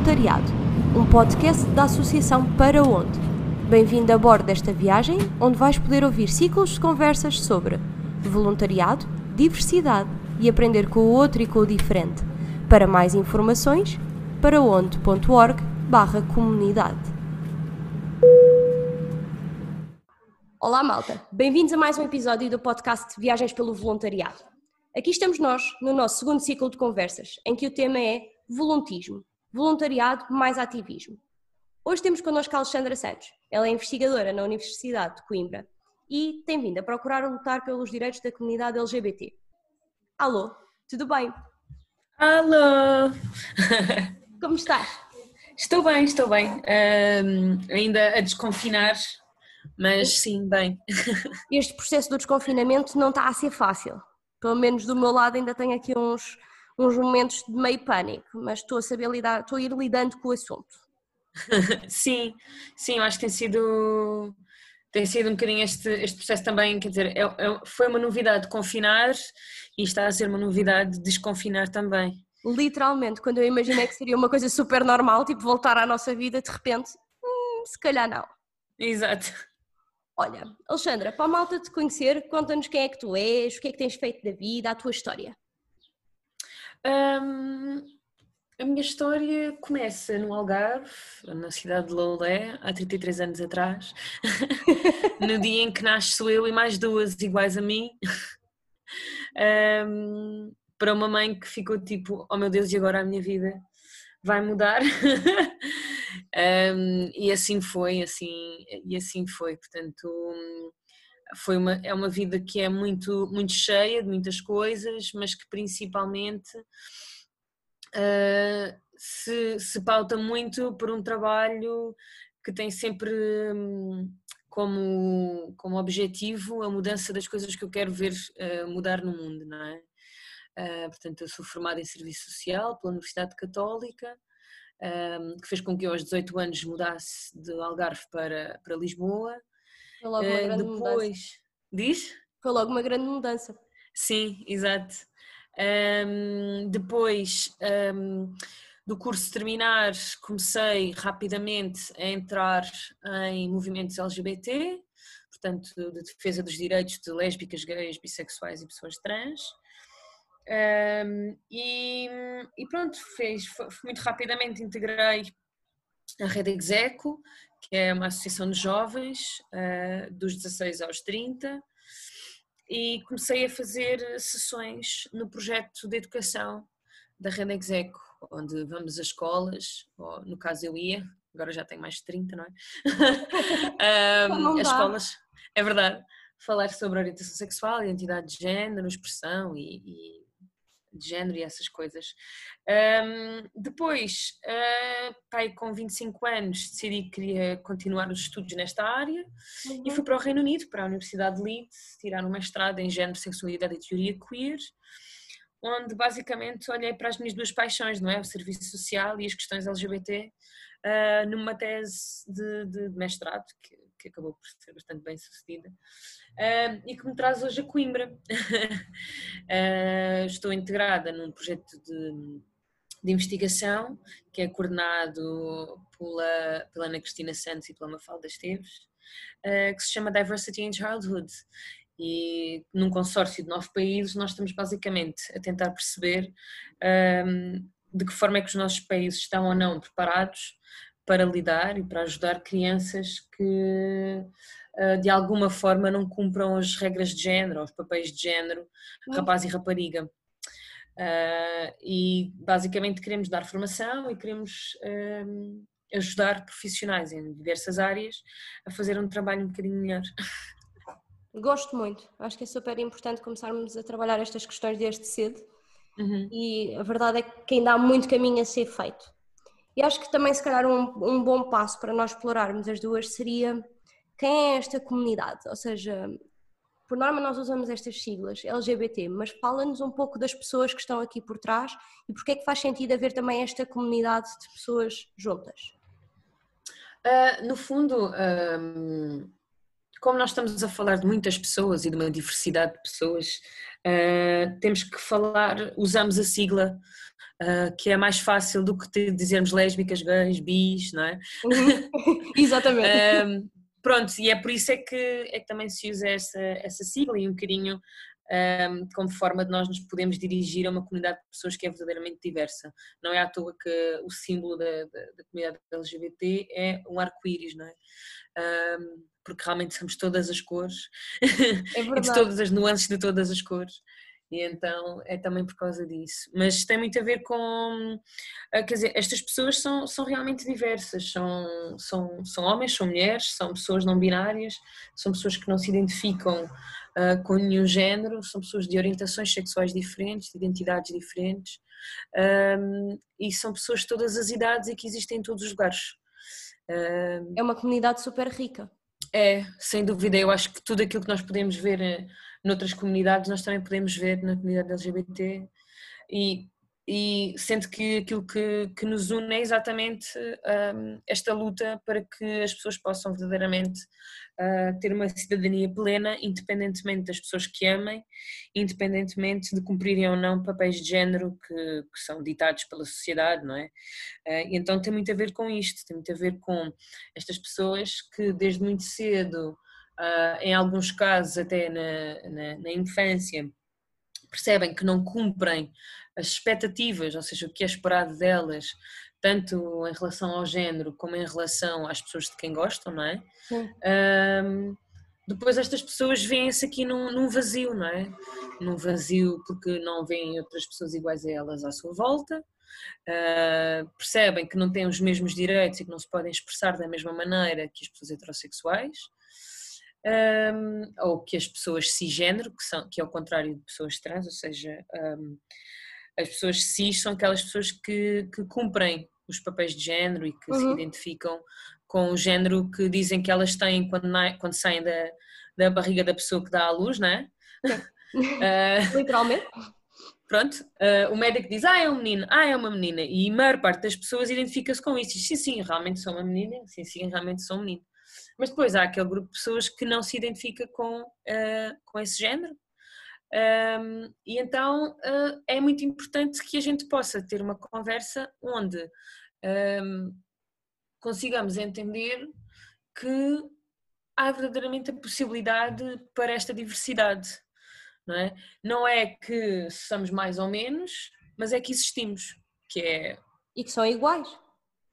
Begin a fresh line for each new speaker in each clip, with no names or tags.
Voluntariado, um podcast da Associação Para Onde. Bem-vindo a bordo desta viagem, onde vais poder ouvir ciclos de conversas sobre voluntariado, diversidade e aprender com o outro e com o diferente. Para mais informações, paraonde.org barra comunidade. Olá malta, bem-vindos a mais um episódio do podcast Viagens pelo Voluntariado. Aqui estamos nós, no nosso segundo ciclo de conversas, em que o tema é voluntismo, voluntariado mais ativismo. Hoje temos connosco a Alexandra Santos. Ela é investigadora na Universidade de Coimbra e tem vindo a procurar lutar pelos direitos da comunidade LGBT. Alô, tudo bem?
Alô!
Como estás?
Estou bem, estou bem. Um, ainda a desconfinar, mas sim, bem.
Este processo do desconfinamento não está a ser fácil pelo menos do meu lado ainda tenho aqui uns, uns momentos de meio pânico, mas estou a saber lidar, estou a ir lidando com o assunto.
sim, sim, eu acho que tem sido tem sido um bocadinho este, este processo também, quer dizer, é, é, foi uma novidade confinar e está a ser uma novidade desconfinar também.
Literalmente, quando eu imaginei que seria uma coisa super normal, tipo voltar à nossa vida, de repente, hum, se calhar não.
Exato.
Olha, Alexandra, para a malta te conhecer, conta-nos quem é que tu és, o que é que tens feito da vida, a tua história.
Um, a minha história começa no Algarve, na cidade de Loulé, há 33 anos atrás, no dia em que nasço eu e mais duas iguais a mim. Um, para uma mãe que ficou tipo, oh meu Deus, e agora a minha vida vai mudar? Um, e assim foi, assim, e assim foi, portanto foi uma, é uma vida que é muito, muito cheia de muitas coisas, mas que principalmente uh, se, se pauta muito por um trabalho que tem sempre hum, como, como objetivo a mudança das coisas que eu quero ver uh, mudar no mundo, não é? Uh, portanto, eu sou formada em Serviço Social pela Universidade Católica, um, que fez com que eu aos 18 anos mudasse de Algarve para, para Lisboa.
Foi logo uma uh, grande depois, mudança.
Diz?
Foi logo uma grande mudança.
Sim, exato. Um, depois um, do curso terminar, comecei rapidamente a entrar em movimentos LGBT, portanto, de defesa dos direitos de lésbicas, gays, bissexuais e pessoas trans. Um, e, e, pronto, fez, muito rapidamente integrei a Rede Execo, que é uma associação de jovens uh, dos 16 aos 30, e comecei a fazer sessões no projeto de educação da Rede Execo, onde vamos às escolas, ou no caso eu ia, agora já tenho mais de 30, não é? um, as escolas, é verdade, falar sobre orientação sexual, identidade de género, expressão e, e de género e essas coisas. Um, depois, uh, pai, com 25 anos, decidi que queria continuar os estudos nesta área uhum. e fui para o Reino Unido, para a Universidade de Leeds, tirar um mestrado em género, sexualidade e teoria queer, onde basicamente olhei para as minhas duas paixões, não é? O serviço social e as questões LGBT, uh, numa tese de, de mestrado, que que acabou por ser bastante bem sucedida, uh, e que me traz hoje a Coimbra. uh, estou integrada num projeto de, de, investigação que é coordenado pela, pela Ana Cristina Santos e pela Mafalda Esteves, uh, que se chama Diversity in Childhood. E num consórcio de nove países, nós estamos basicamente a tentar perceber um, de que forma é que os nossos países estão ou não preparados para lidar e para ajudar crianças que eh, de alguma forma não cumpram as regras de género, os papéis de género, rapaz e rapariga. Uh, e basicamente queremos dar formação e queremos uh, ajudar profissionais em diversas áreas a fazer um trabalho um bocadinho melhor.
Gosto muito, acho que é super importante começarmos a trabalhar estas questões desde cedo uhum. e a verdade é que ainda há muito caminho a ser feito. E acho que também, se calhar, um, um bom passo para nós explorarmos as duas seria quem é esta comunidade, ou seja, por norma nós usamos estas siglas LGBT, mas fala-nos um pouco das pessoas que estão aqui por trás e porque é que faz sentido haver também esta comunidade de pessoas juntas?
Uh, no fundo, um, como nós estamos a falar de muitas pessoas e de uma diversidade de pessoas, uh, temos que falar, usamos a sigla, uh, que é mais fácil do que dizermos lésbicas, gays, bis, não é?
Uhum. Exatamente.
uh, pronto, e é por isso é que, é que também se usa essa, essa sigla e um bocadinho um, como forma de nós nos podemos dirigir a uma comunidade de pessoas que é verdadeiramente diversa. Não é à toa que o símbolo da, da, da comunidade LGBT é um arco-íris, não é? Um, porque realmente somos todas as cores é e de todas as nuances de todas as cores. E então é também por causa disso. Mas tem muito a ver com. Ah, quer dizer, estas pessoas são, são realmente diversas. São, são, são homens, são mulheres, são pessoas não binárias, são pessoas que não se identificam uh, com nenhum género, são pessoas de orientações sexuais diferentes, de identidades diferentes. Um, e são pessoas de todas as idades e que existem em todos os lugares.
Um, é uma comunidade super rica.
É, sem dúvida. Eu acho que tudo aquilo que nós podemos ver eh, noutras comunidades, nós também podemos ver na comunidade LGBT. E, e sendo que aquilo que, que nos une é exatamente um, esta luta para que as pessoas possam verdadeiramente uh, ter uma cidadania plena, independentemente das pessoas que amem, independentemente de cumprirem ou não papéis de género que, que são ditados pela sociedade, não é? Uh, então tem muito a ver com isto, tem muito a ver com estas pessoas que desde muito cedo, uh, em alguns casos até na, na, na infância, percebem que não cumprem as expectativas, ou seja, o que é esperado delas, tanto em relação ao género como em relação às pessoas de quem gostam, não é? Um, depois estas pessoas veem-se aqui num, num, vazio, não é? Num vazio porque não veem outras pessoas iguais a elas à sua volta, uh, percebem que não têm os mesmos direitos e que não se podem expressar da mesma maneira que as pessoas heterossexuais, um, ou que as pessoas cisgênero, que, são, que é o contrário de pessoas trans, ou seja, um, as pessoas cis são aquelas pessoas que, que cumprem os papéis de género e que uhum. se identificam com o género que dizem que elas têm quando, quando saem da, da barriga da pessoa que dá à luz, não é?
uh, Literalmente.
Pronto, uh, o médico diz, ah, é um menino, ah, é uma menina, e a maior parte das pessoas identifica-se com isso, diz, sim, sim, realmente sou uma menina, sim, sim, realmente sou um menino. Mas depois há aquele grupo de pessoas que não se identifica com, uh, com esse género, um, e então uh, é muito importante que a gente possa ter uma conversa onde um, consigamos entender que há verdadeiramente a possibilidade para esta diversidade. Não é? não é que somos mais ou menos, mas é que existimos, que é...
E que são iguais.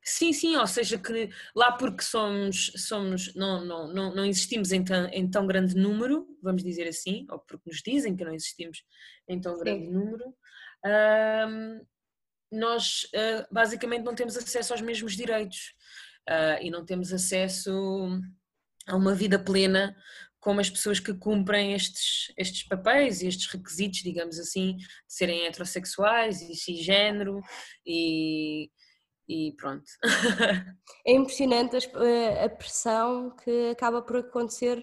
Sim, sim, ou seja, que lá porque somos, somos não, não, não, não existimos em tão, em tão grande número, vamos dizer assim, ou porque nos dizem que não existimos em tão grande sim. número, nós uh, basicamente não temos acesso aos mesmos direitos uh, e não temos acesso a uma vida plena como as pessoas que cumprem estes, estes papéis e estes requisitos, digamos assim, de serem heterossexuais e cisgênero e e pronto.
é impressionante a, a, pressão que acaba por acontecer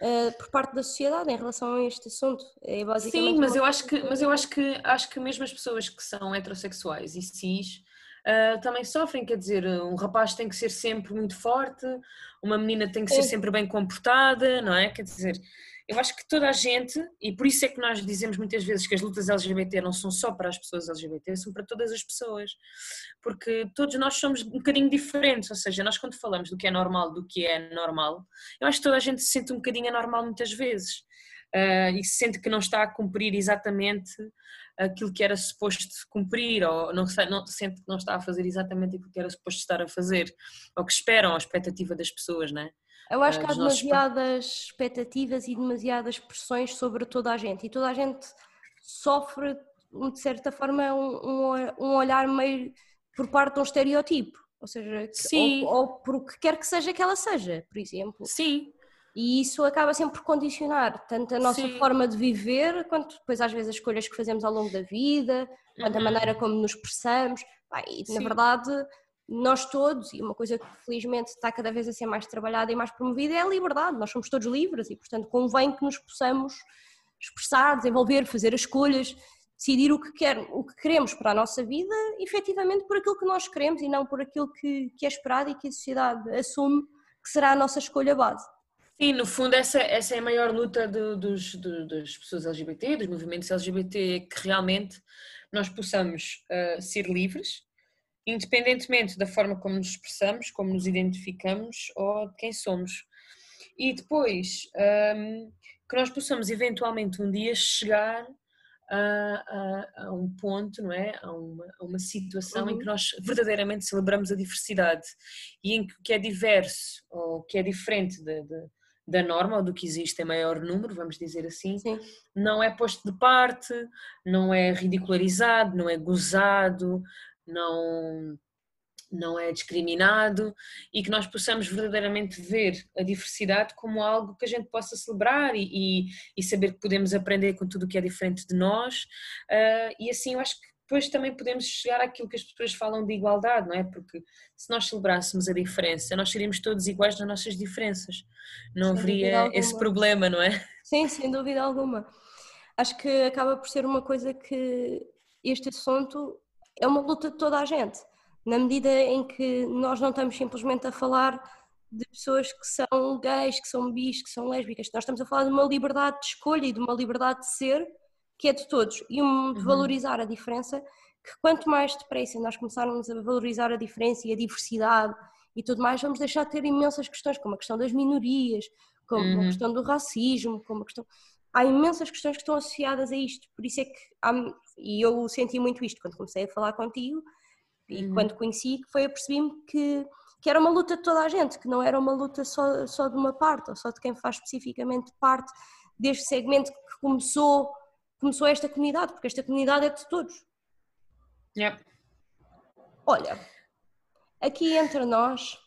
uh, por parte da sociedade em relação a este assunto. É
basicamente Sim, mas eu acho que, mas eu acho que acho que mesmo as pessoas que são heterossexuais e cis uh, também sofrem, quer dizer, um rapaz tem que ser sempre muito forte, uma menina tem que ser sempre bem comportada, não é? Quer dizer, eu acho que toda a gente, e por isso é que nós dizemos muitas vezes que as lutas LGBT não são só para as pessoas LGBT, são para todas as pessoas, porque todos nós somos um bocadinho diferentes, ou seja, nós quando falamos do que é normal, do que é normal, eu acho que toda a gente se sente um bocadinho anormal muitas vezes, uh, e se sente que não está a cumprir exatamente aquilo que era suposto cumprir, ou não, não sente que não está a fazer exatamente aquilo que era suposto estar a fazer, ou que esperam a expectativa das pessoas, não é?
Eu acho que há demasiadas expectativas e demasiadas pressões sobre toda a gente e toda a gente sofre, de certa forma, um, um olhar meio por parte de um estereotipo, ou seja, Sim. Ou, ou por o que quer que seja que ela seja, por exemplo.
Sim.
E isso acaba sempre por condicionar tanto a nossa Sim. forma de viver, quanto depois às vezes as escolhas que fazemos ao longo da vida, quanto uhum. a maneira como nos expressamos. Na verdade nós todos, e uma coisa que felizmente está cada vez a ser mais trabalhada e mais promovida é a liberdade. Nós somos todos livres e, portanto, convém que nos possamos expressar, desenvolver, fazer as escolhas, decidir o que, quer, o que queremos para a nossa vida, efetivamente por aquilo que nós queremos e não por aquilo que, que é esperado e que a sociedade assume que será a nossa escolha base.
Sim, no fundo essa, essa é a maior luta do, dos, do, das pessoas LGBT, dos movimentos LGBT, é que realmente nós possamos uh, ser livres, independentemente da forma como nos expressamos, como nos identificamos ou de quem somos. E depois um, que nós possamos eventualmente um dia chegar a, a, a, um ponto, não é? A uma, a uma situação uhum. em que nós verdadeiramente celebramos a diversidade e em que o que é diverso ou que é diferente de, de, da norma ou do que existe em maior número, vamos dizer assim, Sim. não é posto de parte, não é ridicularizado, não é gozado, não não é discriminado e que nós possamos verdadeiramente ver a diversidade como algo que a gente possa celebrar e, e, e saber que podemos aprender com tudo o que é diferente de nós uh, e assim eu acho que depois também podemos chegar àquilo que as pessoas falam de igualdade, não é? Porque se nós celebrássemos a diferença, nós seríamos todos iguais nas nossas diferenças, não sem haveria esse problema, não é?
Sim, sem dúvida alguma. Acho que acaba por ser uma coisa que este assunto é uma luta de toda a gente. Na medida em que nós não estamos simplesmente a falar de pessoas que são gays, que são bis, que são lésbicas, nós estamos a falar de uma liberdade de escolha e de uma liberdade de ser que é de todos. E um, de uhum. valorizar a diferença, que quanto mais depressa nós começarmos a valorizar a diferença e a diversidade e tudo mais, vamos deixar de ter imensas questões, como a questão das minorias, como uhum. a questão do racismo, como a questão... Há imensas questões que estão associadas a isto, por isso é que, há... e eu senti muito isto quando comecei a falar contigo, e uhum. quando conheci, foi apercebi-me que, que era uma luta de toda a gente, que não era uma luta só, só de uma parte, ou só de quem faz especificamente parte deste segmento que começou, começou esta comunidade, porque esta comunidade é de todos.
Yep.
Olha, aqui entre nós,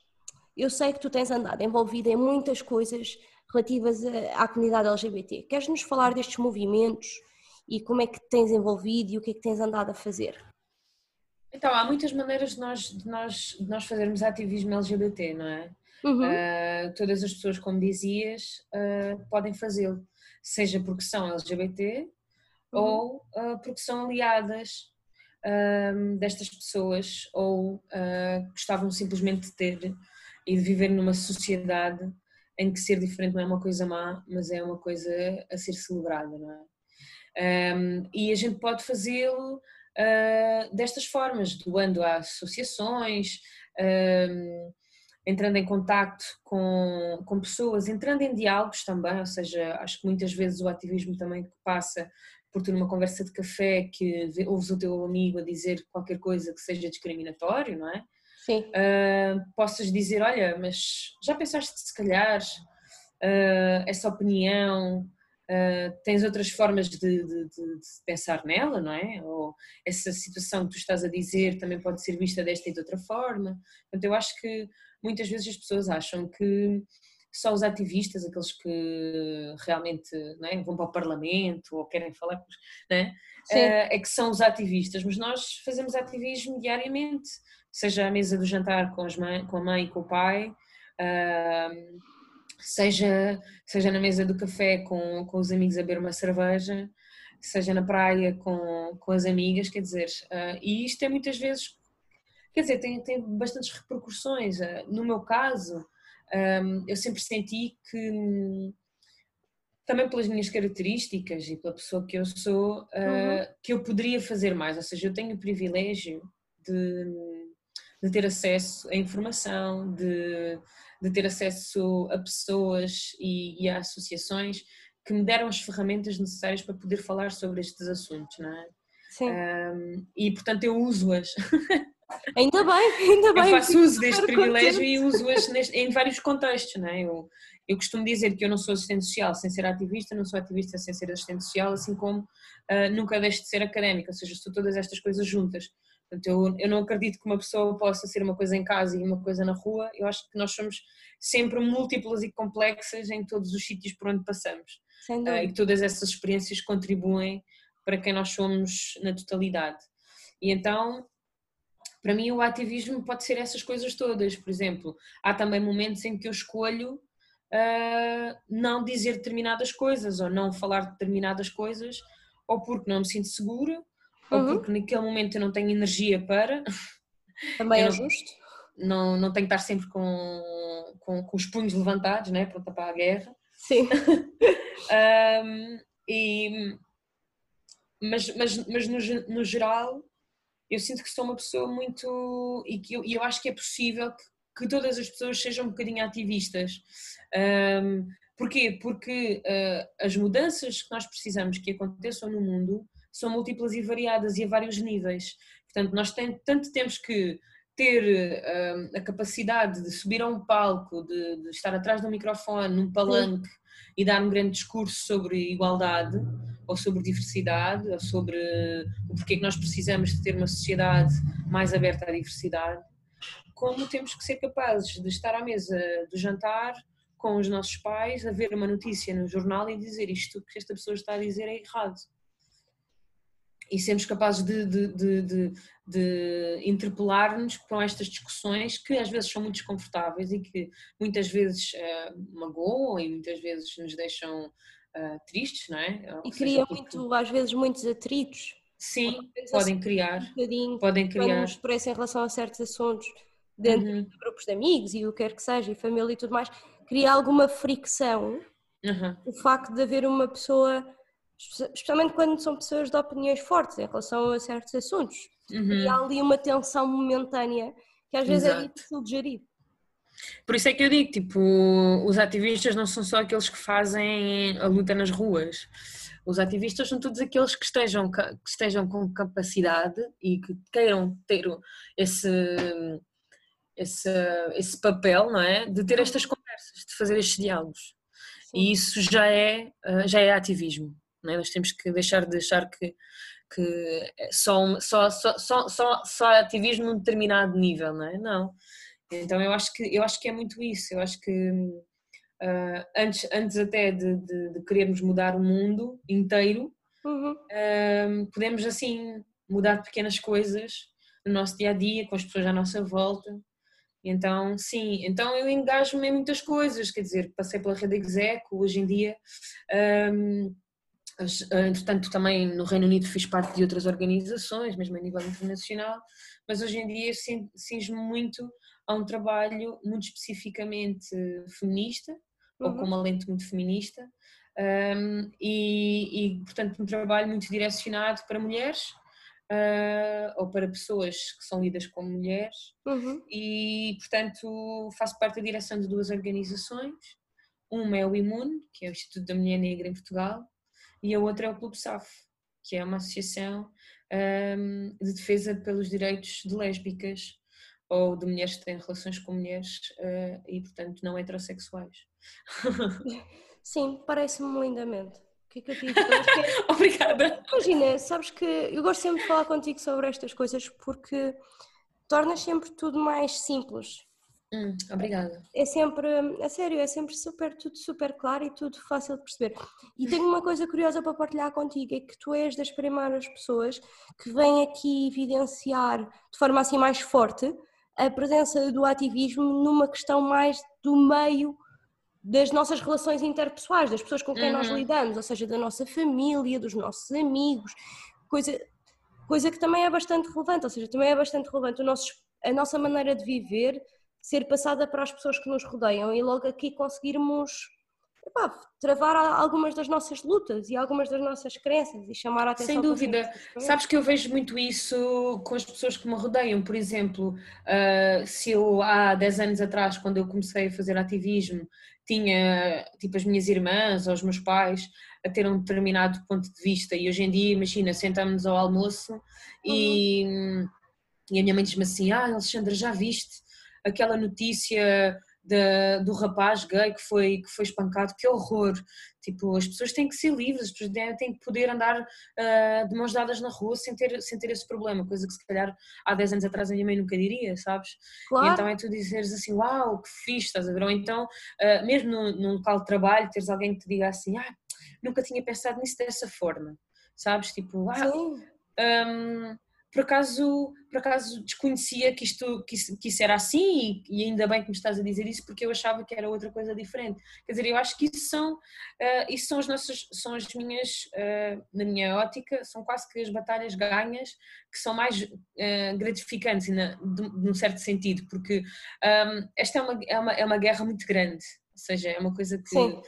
eu sei que tu tens andado envolvida em muitas coisas relativas à comunidade LGBT. Queres nos falar destes movimentos e como é que te tens envolvido e o que é que tens andado a fazer?
Então, há muitas maneiras de nós, de nós, de nós fazermos ativismo LGBT, não é? Uhum. Uh, todas as pessoas, como dizias, uh, podem fazê-lo, seja porque são LGBT uhum. ou uh, porque são aliadas destas pessoas ou gostavam simplesmente de ter e de viver numa sociedade em que ser diferente não é uma coisa má, mas é uma coisa a ser celebrada, não é? Um, e a gente pode fazê-lo uh, destas formas, doando a associações, uh, entrando em contacto com, com pessoas, entrando em diálogos também, ou seja, acho que muitas vezes o ativismo também passa por ter uma conversa de café que ouves o teu amigo a dizer qualquer coisa que seja discriminatório, não é?
Sim.
Uh, possas dizer, olha, mas já pensaste se calhar uh, essa opinião Uh, tens outras formas de, de, de, de, pensar nela, não é? Ou essa situação que tu estás a dizer também pode ser vista desta e de outra forma. Portanto, eu acho que muitas vezes as pessoas acham que só os ativistas, aqueles que realmente é? vão para o Parlamento ou querem falar, é? É que são os ativistas, mas nós fazemos ativismo diariamente, seja à mesa do jantar com, mãe, com a mãe e com o pai. Uh, seja, seja na mesa do café com, com os amigos a beber uma cerveja, seja na praia com, com as amigas, quer dizer, uh, e isto é muitas vezes, quer dizer, tem, tem bastantes repercussões. Uh, no meu caso, um, eu sempre senti que, também pelas minhas características e pela pessoa que eu sou, uh, uhum. que eu poderia fazer mais, ou seja, eu tenho o privilégio de, de ter acesso à informação, de de ter acesso a pessoas e, e a associações que me deram as ferramentas necessárias para poder falar sobre estes assuntos, não é?
Sim. Um,
e portanto eu uso-as.
Ainda bem, ainda bem.
Eu faço uso deste privilégio contente. e uso-as em vários contextos, não é? Eu, eu costumo dizer que eu não sou assistente social sem ser ativista, não sou ativista sem ser assistente social, assim como uh, nunca deixo de ser académica, ou seja, estou todas estas coisas juntas. Portanto, eu, eu não acredito que uma pessoa possa ser uma coisa em casa e uma coisa na rua. Eu acho que nós somos sempre múltiplas e complexas em todos os sítios por onde passamos. Uh, e todas essas experiências contribuem para quem nós somos na totalidade. E então, para mim, o ativismo pode ser essas coisas todas. Por exemplo, há também momentos em que eu escolho uh, não dizer determinadas coisas ou não falar de determinadas coisas, ou porque não me sinto segura ou uhum. porque naquele momento eu não tenho energia para.
Também é justo.
Não, não tenho que estar sempre com, com, com, os punhos levantados, né? pronta para a guerra.
Sim.
um, e, mas, mas, mas no, no geral, eu sinto que sou uma pessoa muito. e que eu, eu acho que é possível que, que todas as pessoas sejam um bocadinho ativistas. Um, porquê? Porque uh, as mudanças que nós precisamos que aconteçam no mundo são múltiplas e variadas e a vários níveis. Portanto, nós tem, tanto temos que ter uh, a capacidade de subir a um palco, de, de estar atrás de um microfone, num palanque Sim. e dar um grande discurso sobre igualdade, ou sobre diversidade, ou sobre o porquê que nós precisamos de ter uma sociedade mais aberta à diversidade, como temos que ser capazes de estar à mesa do jantar com os nossos pais, a ver uma notícia no jornal e dizer isto que esta pessoa está a dizer é errado e sermos capazes de, de, de, de, de interpelar-nos com estas discussões que às vezes são muito desconfortáveis e que muitas vezes uh, magoam e muitas vezes nos deixam uh, tristes, não é?
Ou e cria porque... muito, às vezes, muitos atritos.
Sim, podem criar. Um podem criar.
Quando nos em relação a certos assuntos dentro uhum. de grupos de amigos e o que quer que seja, e família e tudo mais, cria alguma fricção uhum. o facto de haver uma pessoa especialmente quando são pessoas de opiniões fortes em relação a certos assuntos. Uhum. E há ali uma tensão momentânea que às vezes é Exato. é difícil de gerir.
Por isso é que eu digo, tipo, os ativistas não são só aqueles que fazem a luta nas ruas. Os ativistas são todos aqueles que estejam, que estejam com capacidade e que queiram ter esse, esse, esse papel, não é? De ter estas conversas, de fazer estes diálogos. Sim. E isso já é, já é ativismo. É? Nós temos que deixar de achar que, que é só, só, só, só, só, ativismo num determinado nível, não é? Não. Então eu acho que, eu acho que é muito isso, eu acho que uh, antes, antes até de, de, de, querermos mudar o mundo inteiro, uhum. uh, podemos assim mudar pequenas coisas no nosso dia a dia, com as pessoas à nossa volta. Então, sim, então eu engajo-me em muitas coisas, quer dizer, passei pela rede Execo, hoje em dia um, eh, entretanto, também no Reino Unido fiz parte de outras organizações, mesmo a nível internacional, mas hoje em dia cinge-me muito a um trabalho muito especificamente feminista, uhum. ou com uma lente muito feminista, um, e, e, portanto, um trabalho muito direcionado para mulheres. Uh, ou para pessoas que são lidas como mulheres, uhum. e portanto faço parte da direção de duas organizações. Uma é o IMUN, que é o Instituto da Mulher Negra em Portugal, e a outra é o Clube SAF, que é uma associação um, de defesa pelos direitos de lésbicas ou de mulheres que têm relações com mulheres uh, e, portanto, não heterossexuais.
Sim, parece-me lindamente. O que é que eu digo?
É... Obrigada.
Imagina, sabes que eu gosto sempre de falar contigo sobre estas coisas porque tornas sempre tudo mais simples.
Hum, obrigada.
É sempre, a sério, é sempre super, tudo super claro e tudo fácil de perceber. E tenho uma coisa curiosa para partilhar contigo, é que tu és das primeiras pessoas que vem aqui evidenciar de forma assim mais forte a presença do ativismo numa questão mais do meio das nossas relações interpessoais, das pessoas com quem uhum. nós lidamos, ou seja, da nossa família, dos nossos amigos, coisa, coisa que também é bastante relevante, ou seja, também é bastante relevante o nosso, a nossa maneira de viver ser passada para as pessoas que nos rodeiam e logo aqui conseguirmos epá, travar algumas das nossas lutas e algumas das nossas crenças e chamar a atenção.
Sem dúvida. Sabes que eu vejo muito isso com as pessoas que me rodeiam. Por exemplo, uh, se eu há 10 anos atrás, quando eu comecei a fazer ativismo, tinha tipo as minhas irmãs ou os meus pais a ter um determinado ponto de vista e hoje em dia, imagina, sentamos ao almoço uhum. e, e a minha mãe diz-me assim, ah Alexandra, já viste aquela notícia do rapaz gay que foi, que foi espancado, que horror. Tipo, as pessoas têm que ser livres, as pessoas têm que poder andar uh, de mãos dadas na rua sem ter, sem ter esse problema, coisa que se calhar há 10 anos atrás a minha mãe nunca diria, sabes? Claro. E então é tu dizeres assim, uau, que fixe, estás a ver? Ou então, uh, mesmo num, num local de trabalho, teres alguém que te diga assim, ah, nunca tinha pensado nisso dessa forma, sabes? Tipo, ah, um, por acaso, por acaso desconhecia que isto, que isso, que isso era assim e, e, ainda bem que me estás a dizer isso porque eu achava que era outra coisa diferente. Quer dizer, eu acho que isso são, uh, isso são as nossas, são as minhas, uh, na minha ótica, são quase que as batalhas ganhas que são mais uh, gratificantes, na, de, um certo sentido, porque um, esta é uma, é, uma, é uma guerra muito grande, ou seja, é uma coisa que... Sim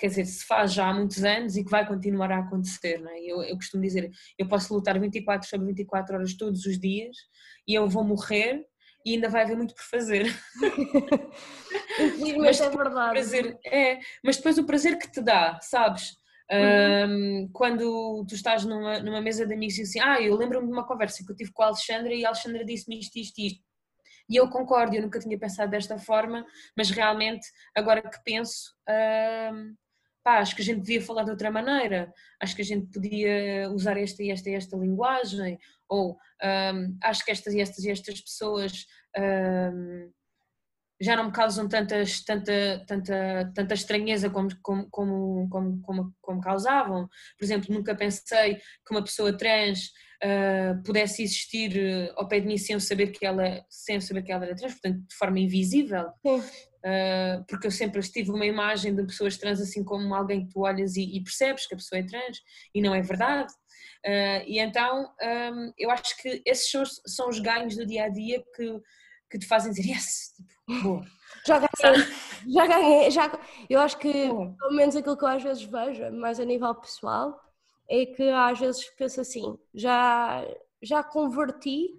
quer dizer, se faz já há muitos anos e que vai continuar a acontecer. Não é? eu, eu costumo dizer, eu posso lutar 24 sobre 24 horas todos os dias e eu vou morrer e ainda vai haver muito por fazer.
Infelizmente é verdade.
Prazer, é, mas depois o prazer que te dá, sabes? Uhum. Um, quando tu estás numa, numa mesa de amigos e assim, ah, eu lembro-me de uma conversa que eu tive com a Alexandra e a Alexandra disse-me isto, isto, isto. E eu concordo, eu nunca tinha pensado desta forma, mas realmente, agora que penso, um, pá, acho que a gente devia falar de outra maneira, acho que a gente podia usar esta e esta e esta linguagem, ou um, acho que estas e estas e estas pessoas um, já não me causam tantas, tanta, tanta, tanta estranheza como, como, como, como, como, causavam. Por exemplo, nunca pensei que uma pessoa trans uh, pudesse existir uh, ao pé de mim sem saber que ela, sem saber que ela era trans, portanto, de forma invisível. Uh, porque eu sempre tive uma imagem de pessoas trans assim como alguém que tu olhas e, e percebes que a pessoa é trans e não é verdade. Uh, e então um, eu acho que esses são, são, os ganhos do dia a dia que, que te fazem dizer yes, tipo, boa.
Já ganhei, já ganhei, já, eu acho que pelo menos aquilo que eu às vezes vejo, mais a nível pessoal, é que às vezes penso assim, já, já converti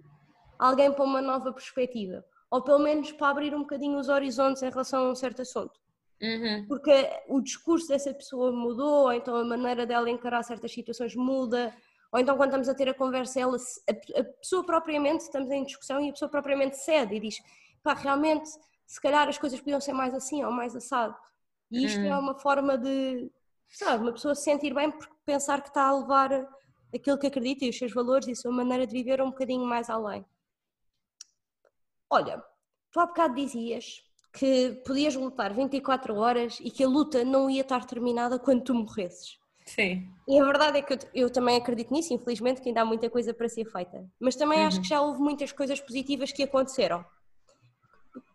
alguém para uma nova perspectiva, ou pelo menos para abrir um bocadinho os horizontes em relação a um certo assunto. Uhum. Porque o discurso dessa pessoa mudou, ou então a maneira dela encarar certas situações muda, ou então quando estamos a ter a conversa, ela, a, pessoa propriamente, estamos em discussão e a pessoa propriamente cede e diz, pá, realmente, se calhar as coisas podiam ser mais assim ou mais assado. E isto é uhum. é uma forma de, sabe, uma pessoa se sentir bem porque pensar que está a levar aquilo que acredita e os seus valores e a sua maneira de viver um bocadinho mais além. Olha, tu há bocado dizias que podias lutar 24 horas e que a luta não ia estar terminada quando tu morresses.
Sim.
E a verdade é que eu, eu, também acredito nisso, infelizmente, que ainda há muita coisa para ser feita. Mas também uhum. acho que já houve muitas coisas positivas que aconteceram.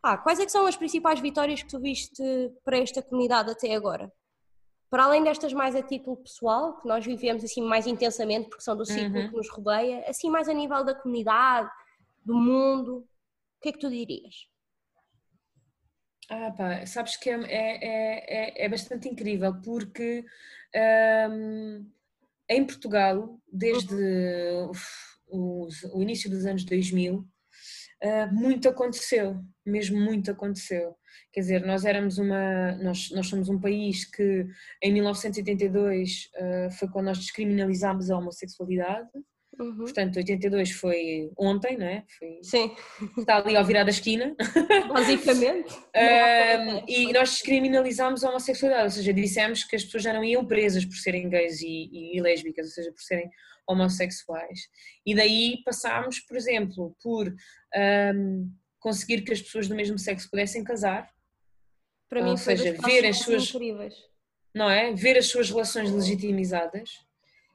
Ah, quais é que são as principais vitórias que tu viste para esta comunidade até agora? para além destas mais a título pessoal, que nós vivemos assim mais intensamente porque são do ciclo uhum. que nos rodeia, assim mais a nível da comunidade, do mundo, o que é que tu dirias?
Ah pá, sabes que é, é, é, é bastante incrível porque um, em Portugal, desde uhum. o, o, início dos anos 2000, uh, muito aconteceu, mesmo muito aconteceu. Quer dizer, nós éramos uma, nós, nós somos um país que em 1982 uh, ah, foi quando nós descriminalizámos a homossexualidade. Uhum. Portanto, 82 foi ontem, não é? Foi,
Sim.
Está ali ao virar da esquina.
Basicamente.
um, e nós descriminalizámos a homossexualidade, ou seja, dissemos que as pessoas já não iam presas por serem gays e, e, e lésbicas, ou seja, por serem homossexuais. E daí passámos, por exemplo, por um, conseguir que as pessoas do mesmo sexo pudessem casar.
Para mim, ou seja, ver as suas incríveis.
não é, ver as suas relações legitimizadas.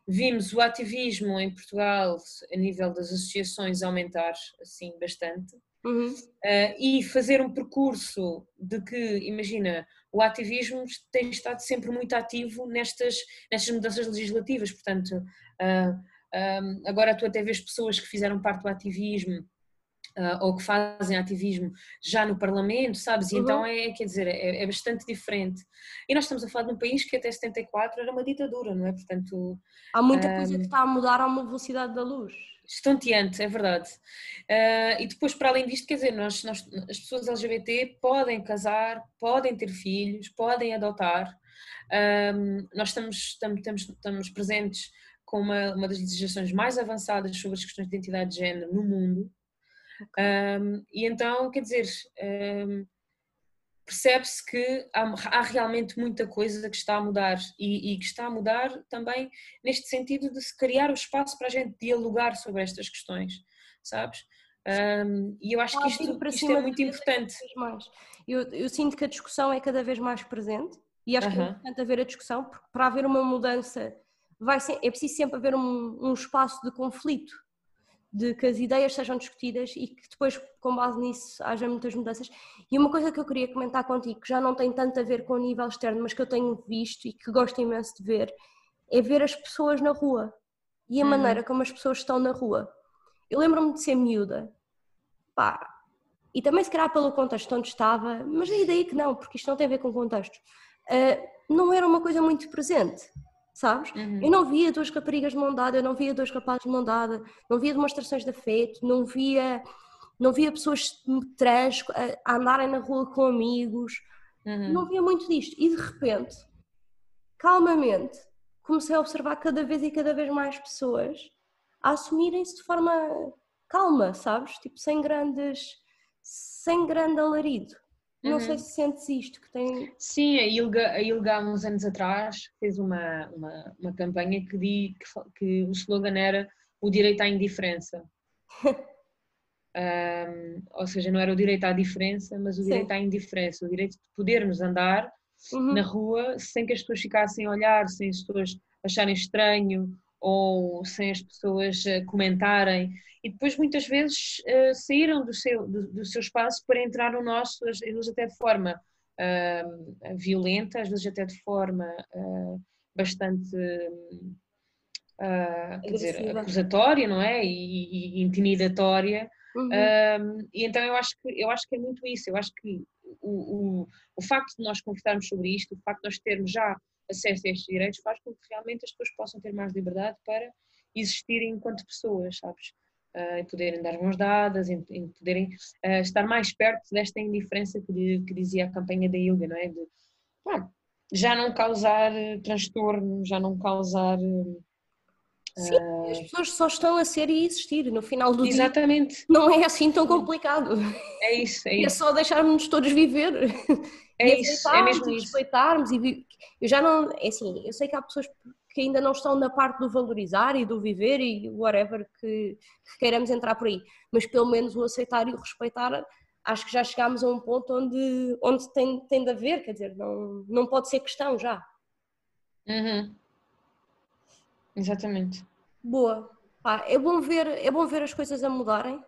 Vimos o ativismo em Portugal a nível das associações aumentar assim bastante. Uhum. Uh, e fazer um percurso de que, imagina, o ativismo tem estado sempre muito ativo nestas, nestas mudanças legislativas, portanto, uh, um, agora tu até vês pessoas que fizeram parte do ativismo Uh, ou que fazem ativismo já no Parlamento, sabes? E então uhum. então é, quer dizer, é, é, bastante diferente. E nós estamos a falar de um país que até 74 era uma ditadura, não é? Portanto.
Há muita um, coisa que está a mudar a uma velocidade da luz.
Estonteante, é verdade. Uh, e depois, para além disto, quer dizer, nós, nós, as pessoas LGBT podem casar, podem ter filhos, podem adotar. Um, nós estamos, estamos, estamos, estamos presentes com uma, uma das legislações mais avançadas sobre as questões de identidade de género no mundo. Um, e então, quer dizer, um, percebe-se que há, há, realmente muita coisa que está a mudar e, e, que está a mudar também neste sentido de se criar o espaço para a gente dialogar sobre estas questões, sabes? Um, e eu acho que isto, isto é muito importante.
Eu, eu, sinto que a discussão é cada vez mais presente e acho uh -huh. que é importante haver a discussão porque para haver uma mudança vai ser, é preciso sempre haver um, um espaço de conflito. De que as ideias sejam discutidas e que depois, com base nisso, haja muitas mudanças. E uma coisa que eu queria comentar contigo, que já não tem tanto a ver com o nível externo, mas que eu tenho visto e que gosto imenso de ver, é ver as pessoas na rua e a uhum. maneira como as pessoas estão na rua. Eu lembro-me de ser miúda, pá, e também se calhar pelo contexto onde estava, mas é daí que não, porque isto não tem a ver com contexto. Uh, não era uma coisa muito presente sabes? Uhum. Eu não via duas raparigas de mão dada, eu não via dois rapazes de mão dada, não via demonstrações de afeto, não via, não via pessoas trans a, a andarem na rua com amigos, uhum. não via muito disto. E de repente, calmamente, comecei a observar cada vez e cada vez mais pessoas a assumirem-se de forma calma, sabes? Tipo, sem grandes, sem grande alarido. Não uhum. sei se sentes isto que tem.
Sim, a Ilga, a Ilga há uns anos atrás fez uma, uma, uma campanha que, di, que, que o slogan era o direito à indiferença. um, ou seja, não era o direito à diferença, mas o direito Sim. à indiferença, o direito de podermos andar uhum. na rua sem que as pessoas ficassem a olhar, sem as pessoas acharem estranho ou sem as pessoas eh, comentarem e depois muitas vezes uh, saíram do seu, do, do, seu espaço para entrar no nosso, às vezes até de forma uh, violenta, às vezes até de forma uh, bastante quer dizer, acusatória, não é? E, e intimidatória. Uhum. e então eu acho, que, eu acho que é muito isso, eu acho que o, o, o facto de nós conversarmos sobre isto, o facto de nós termos já acesso a estes direitos faz com que realmente as pessoas possam ter mais liberdade para existirem enquanto pessoas, sabes? uh, em poderem dar mãos dadas, em, em poderem uh, estar mais perto desta indiferença que, que, dizia a campanha da Ilga, não é? De, já não causar uh, transtorno, já não causar.
Sim, as pessoas só estão a ser e existir no final do
Exatamente.
dia. Não é assim tão complicado.
É isso, é,
é
isso.
só deixarmos todos viver.
É isso, é mesmo
isso. respeitarmos e eu já não, é assim, eu sei que há pessoas que ainda não estão na parte do valorizar e do viver e whatever que, que queiramos entrar por aí, mas pelo menos o aceitar e o respeitar, acho que já chegámos a um ponto onde, onde tem, tem de haver, quer dizer, não, não pode ser questão já.
Uhum. Exatamente.
Boa. Pá, é, bom ver, é bom ver as coisas a mudarem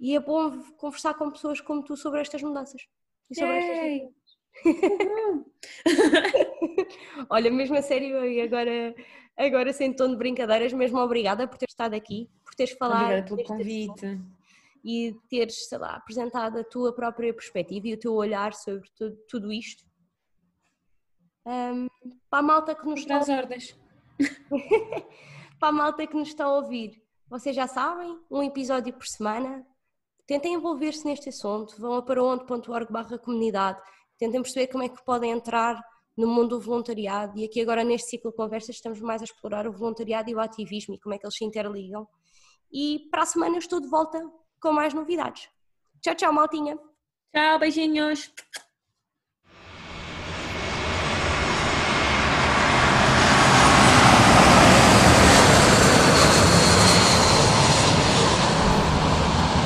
e é bom conversar com pessoas como tu sobre estas mudanças. E sobre estas Olha, mesmo a sério, e agora, agora sem tom de brincadeiras, mesmo obrigada por ter estado aqui, por teres falado.
Obrigada pelo convite.
E teres, sei lá, apresentado a tua própria perspectiva e o teu olhar sobre tudo, tudo isto. Um, para a malta que nos está
ordens.
para a malta que nos está a ouvir, vocês já sabem, um episódio por semana. Tentem envolver-se neste assunto, vão a para onde.org barra comunidade tentem perceber como é que podem entrar no mundo do voluntariado e aqui agora neste ciclo de conversas estamos mais a explorar o voluntariado e o ativismo e como é que eles se interligam. E para a semana eu estou de volta com mais novidades. Tchau, tchau, maltinha.
Tchau, beijinhos.